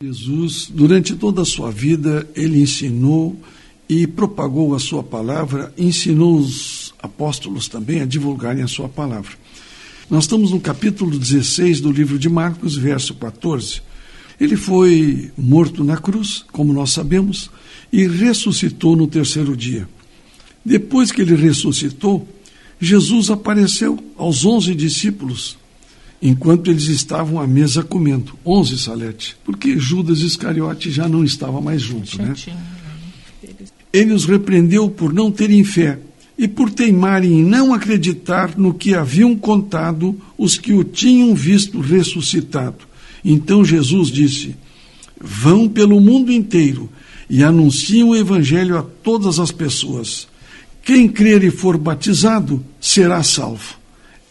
Jesus, durante toda a sua vida, ele ensinou e propagou a sua palavra, ensinou os apóstolos também a divulgarem a sua palavra. Nós estamos no capítulo 16 do livro de Marcos, verso 14. Ele foi morto na cruz, como nós sabemos, e ressuscitou no terceiro dia. Depois que ele ressuscitou, Jesus apareceu aos onze discípulos enquanto eles estavam à mesa comendo. Onze, Salete, porque Judas Iscariote já não estava mais junto, né? Ele os repreendeu por não terem fé e por teimarem em não acreditar no que haviam contado os que o tinham visto ressuscitado. Então Jesus disse: Vão pelo mundo inteiro e anunciem o evangelho a todas as pessoas. Quem crer e for batizado será salvo.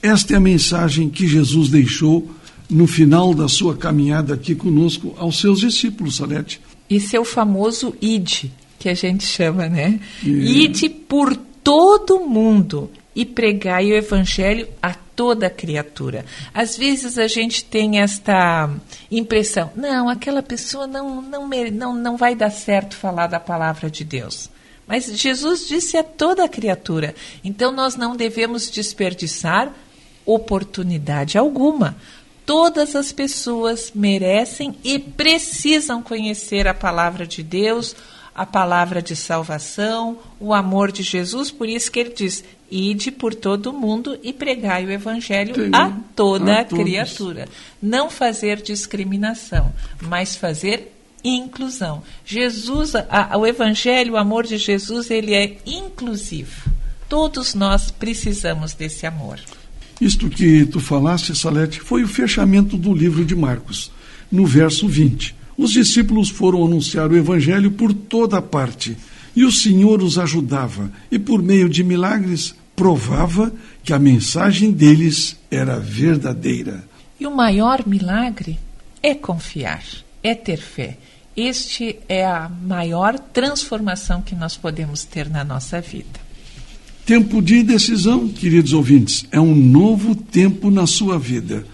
Esta é a mensagem que Jesus deixou no final da sua caminhada aqui conosco aos seus discípulos, Salete. E seu famoso id, que a gente chama, né? E... Ide por todo mundo e pregai o evangelho a toda criatura. Às vezes a gente tem esta impressão, não, aquela pessoa não, não, não, não vai dar certo falar da palavra de Deus. Mas Jesus disse a toda criatura. Então nós não devemos desperdiçar oportunidade alguma. Todas as pessoas merecem e precisam conhecer a palavra de Deus, a palavra de salvação, o amor de Jesus, por isso que ele diz: ide por todo o mundo e pregai o evangelho Sim, a toda a, a criatura. Não fazer discriminação, mas fazer inclusão. Jesus, a, o evangelho, o amor de Jesus, ele é inclusivo. Todos nós precisamos desse amor. Isto que tu falaste, Salete, foi o fechamento do livro de Marcos, no verso 20. Os discípulos foram anunciar o evangelho por toda parte, e o Senhor os ajudava, e por meio de milagres provava que a mensagem deles era verdadeira. E o maior milagre é confiar, é ter fé. Este é a maior transformação que nós podemos ter na nossa vida. Tempo de decisão, queridos ouvintes, é um novo tempo na sua vida.